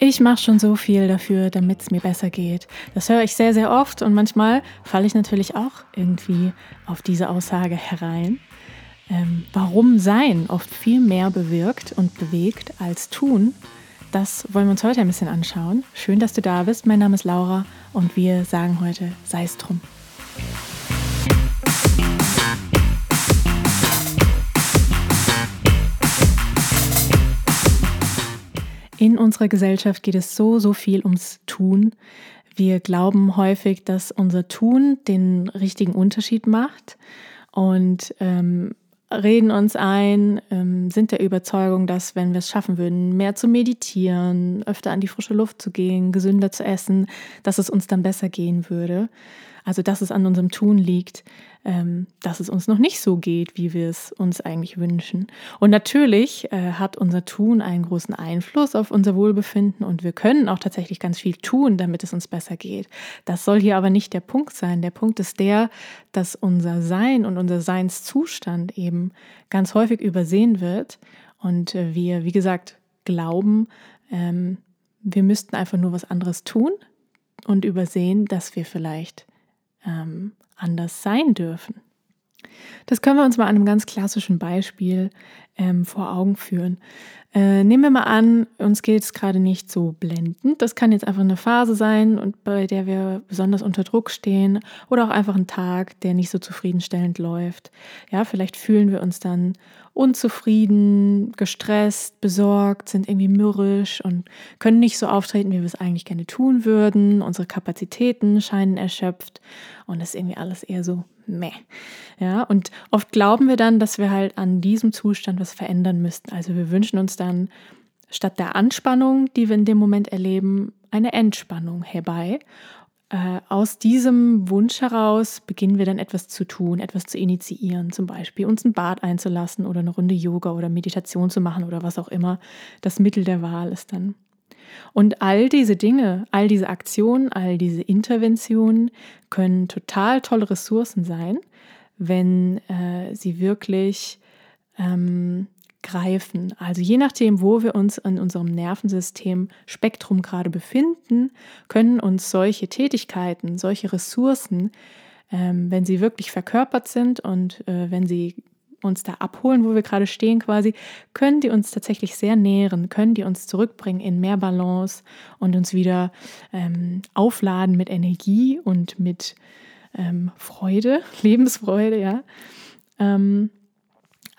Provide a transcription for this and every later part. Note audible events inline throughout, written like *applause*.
Ich mache schon so viel dafür, damit es mir besser geht. Das höre ich sehr, sehr oft und manchmal falle ich natürlich auch irgendwie auf diese Aussage herein. Ähm, warum Sein oft viel mehr bewirkt und bewegt als Tun, das wollen wir uns heute ein bisschen anschauen. Schön, dass du da bist. Mein Name ist Laura und wir sagen heute sei es drum. In unserer Gesellschaft geht es so, so viel ums Tun. Wir glauben häufig, dass unser Tun den richtigen Unterschied macht und ähm, reden uns ein, ähm, sind der Überzeugung, dass wenn wir es schaffen würden, mehr zu meditieren, öfter an die frische Luft zu gehen, gesünder zu essen, dass es uns dann besser gehen würde. Also dass es an unserem Tun liegt, ähm, dass es uns noch nicht so geht, wie wir es uns eigentlich wünschen. Und natürlich äh, hat unser Tun einen großen Einfluss auf unser Wohlbefinden und wir können auch tatsächlich ganz viel tun, damit es uns besser geht. Das soll hier aber nicht der Punkt sein. Der Punkt ist der, dass unser Sein und unser Seinszustand eben ganz häufig übersehen wird und äh, wir, wie gesagt, glauben, ähm, wir müssten einfach nur was anderes tun und übersehen, dass wir vielleicht ähm, anders sein dürfen. Das können wir uns mal an einem ganz klassischen Beispiel ähm, vor Augen führen. Äh, nehmen wir mal an, uns geht es gerade nicht so blendend. Das kann jetzt einfach eine Phase sein und bei der wir besonders unter Druck stehen oder auch einfach ein Tag, der nicht so zufriedenstellend läuft. Ja, vielleicht fühlen wir uns dann unzufrieden, gestresst, besorgt, sind irgendwie mürrisch und können nicht so auftreten, wie wir es eigentlich gerne tun würden. Unsere Kapazitäten scheinen erschöpft und das ist irgendwie alles eher so meh. Ja, und oft glauben wir dann, dass wir halt an diesem Zustand was verändern müssten. Also wir wünschen uns dann statt der Anspannung, die wir in dem Moment erleben, eine Entspannung herbei. Äh, aus diesem Wunsch heraus beginnen wir dann etwas zu tun, etwas zu initiieren, zum Beispiel uns ein Bad einzulassen oder eine Runde Yoga oder Meditation zu machen oder was auch immer das Mittel der Wahl ist dann. Und all diese Dinge, all diese Aktionen, all diese Interventionen können total tolle Ressourcen sein, wenn äh, sie wirklich ähm, greifen. Also je nachdem, wo wir uns in unserem Nervensystem Spektrum gerade befinden, können uns solche Tätigkeiten, solche Ressourcen, ähm, wenn sie wirklich verkörpert sind und äh, wenn sie uns da abholen, wo wir gerade stehen quasi, können die uns tatsächlich sehr nähren, können die uns zurückbringen in mehr Balance und uns wieder ähm, aufladen mit Energie und mit ähm, Freude, *laughs* Lebensfreude, ja. Ähm,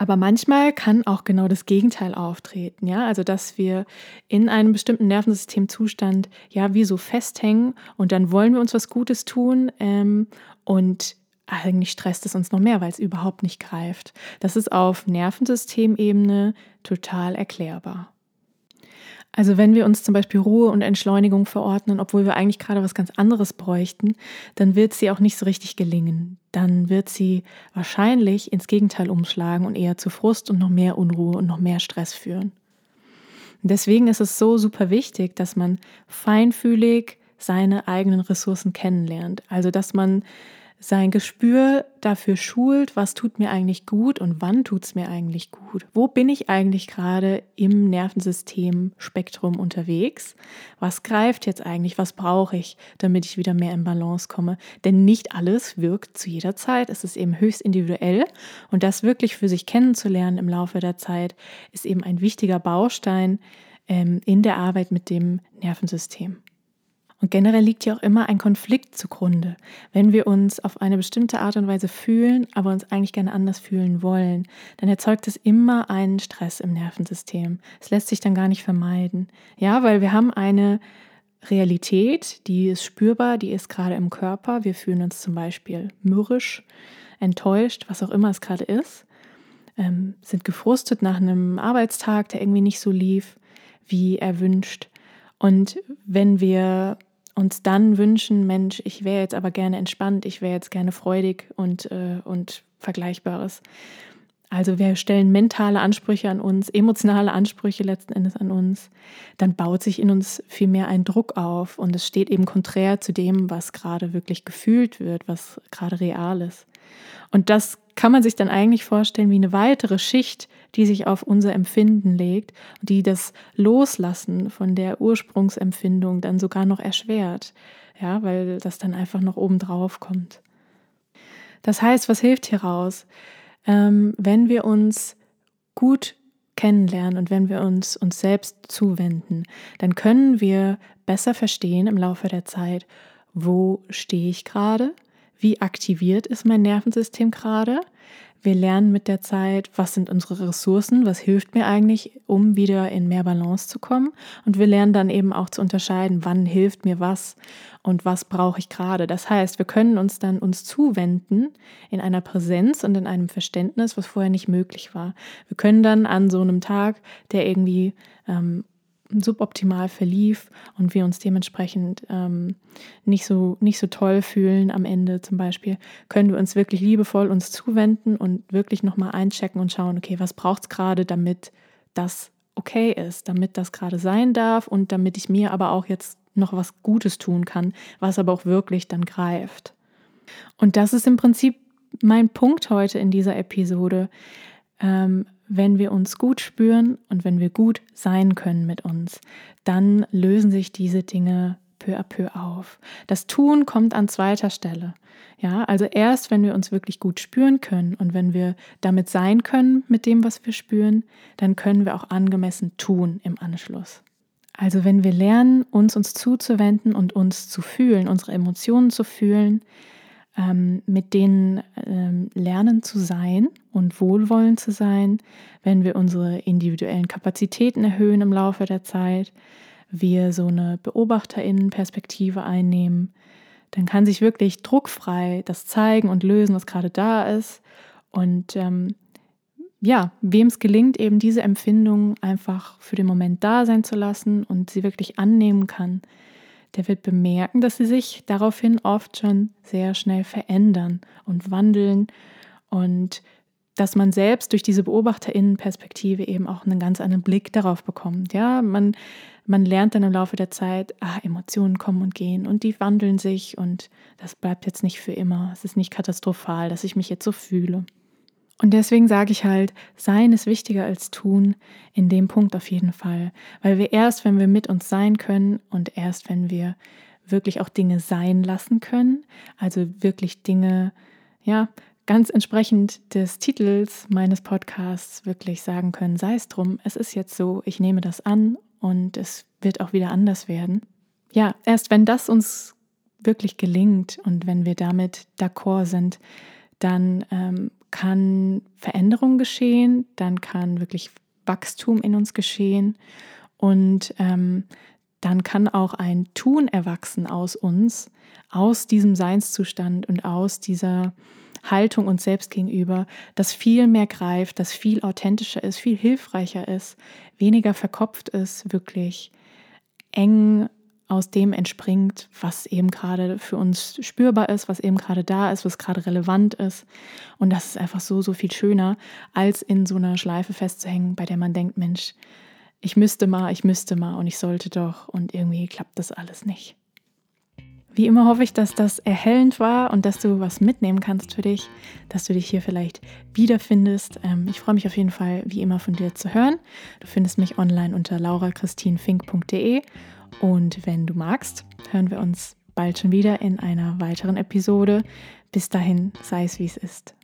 aber manchmal kann auch genau das Gegenteil auftreten, ja, also dass wir in einem bestimmten Nervensystemzustand ja wie so festhängen und dann wollen wir uns was Gutes tun ähm, und eigentlich stresst es uns noch mehr, weil es überhaupt nicht greift. Das ist auf Nervensystemebene total erklärbar. Also wenn wir uns zum Beispiel Ruhe und Entschleunigung verordnen, obwohl wir eigentlich gerade was ganz anderes bräuchten, dann wird sie auch nicht so richtig gelingen. Dann wird sie wahrscheinlich ins Gegenteil umschlagen und eher zu Frust und noch mehr Unruhe und noch mehr Stress führen. Deswegen ist es so super wichtig, dass man feinfühlig seine eigenen Ressourcen kennenlernt. Also dass man sein Gespür dafür schult, was tut mir eigentlich gut und wann tut es mir eigentlich gut. Wo bin ich eigentlich gerade im Nervensystem-Spektrum unterwegs? Was greift jetzt eigentlich? Was brauche ich, damit ich wieder mehr in Balance komme? Denn nicht alles wirkt zu jeder Zeit. Es ist eben höchst individuell und das wirklich für sich kennenzulernen im Laufe der Zeit ist eben ein wichtiger Baustein ähm, in der Arbeit mit dem Nervensystem. Und generell liegt ja auch immer ein Konflikt zugrunde. Wenn wir uns auf eine bestimmte Art und Weise fühlen, aber uns eigentlich gerne anders fühlen wollen, dann erzeugt es immer einen Stress im Nervensystem. Es lässt sich dann gar nicht vermeiden. Ja, weil wir haben eine Realität, die ist spürbar, die ist gerade im Körper. Wir fühlen uns zum Beispiel mürrisch, enttäuscht, was auch immer es gerade ist, ähm, sind gefrustet nach einem Arbeitstag, der irgendwie nicht so lief, wie erwünscht. Und wenn wir uns dann wünschen, Mensch, ich wäre jetzt aber gerne entspannt, ich wäre jetzt gerne freudig und, äh, und Vergleichbares. Also wir stellen mentale Ansprüche an uns, emotionale Ansprüche letzten Endes an uns, dann baut sich in uns viel mehr ein Druck auf und es steht eben konträr zu dem, was gerade wirklich gefühlt wird, was gerade real ist. Und das kann man sich dann eigentlich vorstellen wie eine weitere Schicht die sich auf unser Empfinden legt, die das Loslassen von der Ursprungsempfindung dann sogar noch erschwert, ja, weil das dann einfach noch oben drauf kommt. Das heißt, was hilft hier raus? Ähm, wenn wir uns gut kennenlernen und wenn wir uns uns selbst zuwenden, dann können wir besser verstehen im Laufe der Zeit, wo stehe ich gerade, wie aktiviert ist mein Nervensystem gerade. Wir lernen mit der Zeit, was sind unsere Ressourcen, was hilft mir eigentlich, um wieder in mehr Balance zu kommen. Und wir lernen dann eben auch zu unterscheiden, wann hilft mir was und was brauche ich gerade. Das heißt, wir können uns dann uns zuwenden in einer Präsenz und in einem Verständnis, was vorher nicht möglich war. Wir können dann an so einem Tag, der irgendwie ähm, suboptimal verlief und wir uns dementsprechend ähm, nicht, so, nicht so toll fühlen am Ende zum Beispiel, können wir uns wirklich liebevoll uns zuwenden und wirklich nochmal einchecken und schauen, okay, was braucht es gerade, damit das okay ist, damit das gerade sein darf und damit ich mir aber auch jetzt noch was Gutes tun kann, was aber auch wirklich dann greift. Und das ist im Prinzip mein Punkt heute in dieser Episode. Ähm, wenn wir uns gut spüren und wenn wir gut sein können mit uns, dann lösen sich diese Dinge peu à peu auf. Das Tun kommt an zweiter Stelle. Ja, also erst wenn wir uns wirklich gut spüren können und wenn wir damit sein können mit dem, was wir spüren, dann können wir auch angemessen tun im Anschluss. Also wenn wir lernen, uns uns zuzuwenden und uns zu fühlen, unsere Emotionen zu fühlen, mit denen ähm, lernen zu sein und wohlwollend zu sein, wenn wir unsere individuellen Kapazitäten erhöhen im Laufe der Zeit, wir so eine Beobachterinnenperspektive einnehmen, dann kann sich wirklich druckfrei das zeigen und lösen, was gerade da ist. Und ähm, ja, wem es gelingt, eben diese Empfindung einfach für den Moment da sein zu lassen und sie wirklich annehmen kann, der wird bemerken, dass sie sich daraufhin oft schon sehr schnell verändern und wandeln und dass man selbst durch diese Beobachterinnenperspektive eben auch einen ganz anderen Blick darauf bekommt. Ja, man, man lernt dann im Laufe der Zeit, ah, Emotionen kommen und gehen und die wandeln sich und das bleibt jetzt nicht für immer. Es ist nicht katastrophal, dass ich mich jetzt so fühle. Und deswegen sage ich halt, sein ist wichtiger als tun, in dem Punkt auf jeden Fall. Weil wir erst, wenn wir mit uns sein können und erst, wenn wir wirklich auch Dinge sein lassen können, also wirklich Dinge, ja, ganz entsprechend des Titels meines Podcasts wirklich sagen können, sei es drum, es ist jetzt so, ich nehme das an und es wird auch wieder anders werden. Ja, erst wenn das uns wirklich gelingt und wenn wir damit d'accord sind, dann ähm, kann Veränderung geschehen, dann kann wirklich Wachstum in uns geschehen und ähm, dann kann auch ein Tun erwachsen aus uns, aus diesem Seinszustand und aus dieser Haltung uns selbst gegenüber, das viel mehr greift, das viel authentischer ist, viel hilfreicher ist, weniger verkopft ist, wirklich eng aus dem entspringt, was eben gerade für uns spürbar ist, was eben gerade da ist, was gerade relevant ist. Und das ist einfach so, so viel schöner, als in so einer Schleife festzuhängen, bei der man denkt, Mensch, ich müsste mal, ich müsste mal und ich sollte doch und irgendwie klappt das alles nicht. Wie immer hoffe ich, dass das erhellend war und dass du was mitnehmen kannst für dich, dass du dich hier vielleicht wiederfindest. Ähm, ich freue mich auf jeden Fall, wie immer von dir zu hören. Du findest mich online unter laurachristinfink.de und wenn du magst, hören wir uns bald schon wieder in einer weiteren Episode. Bis dahin, sei es wie es ist.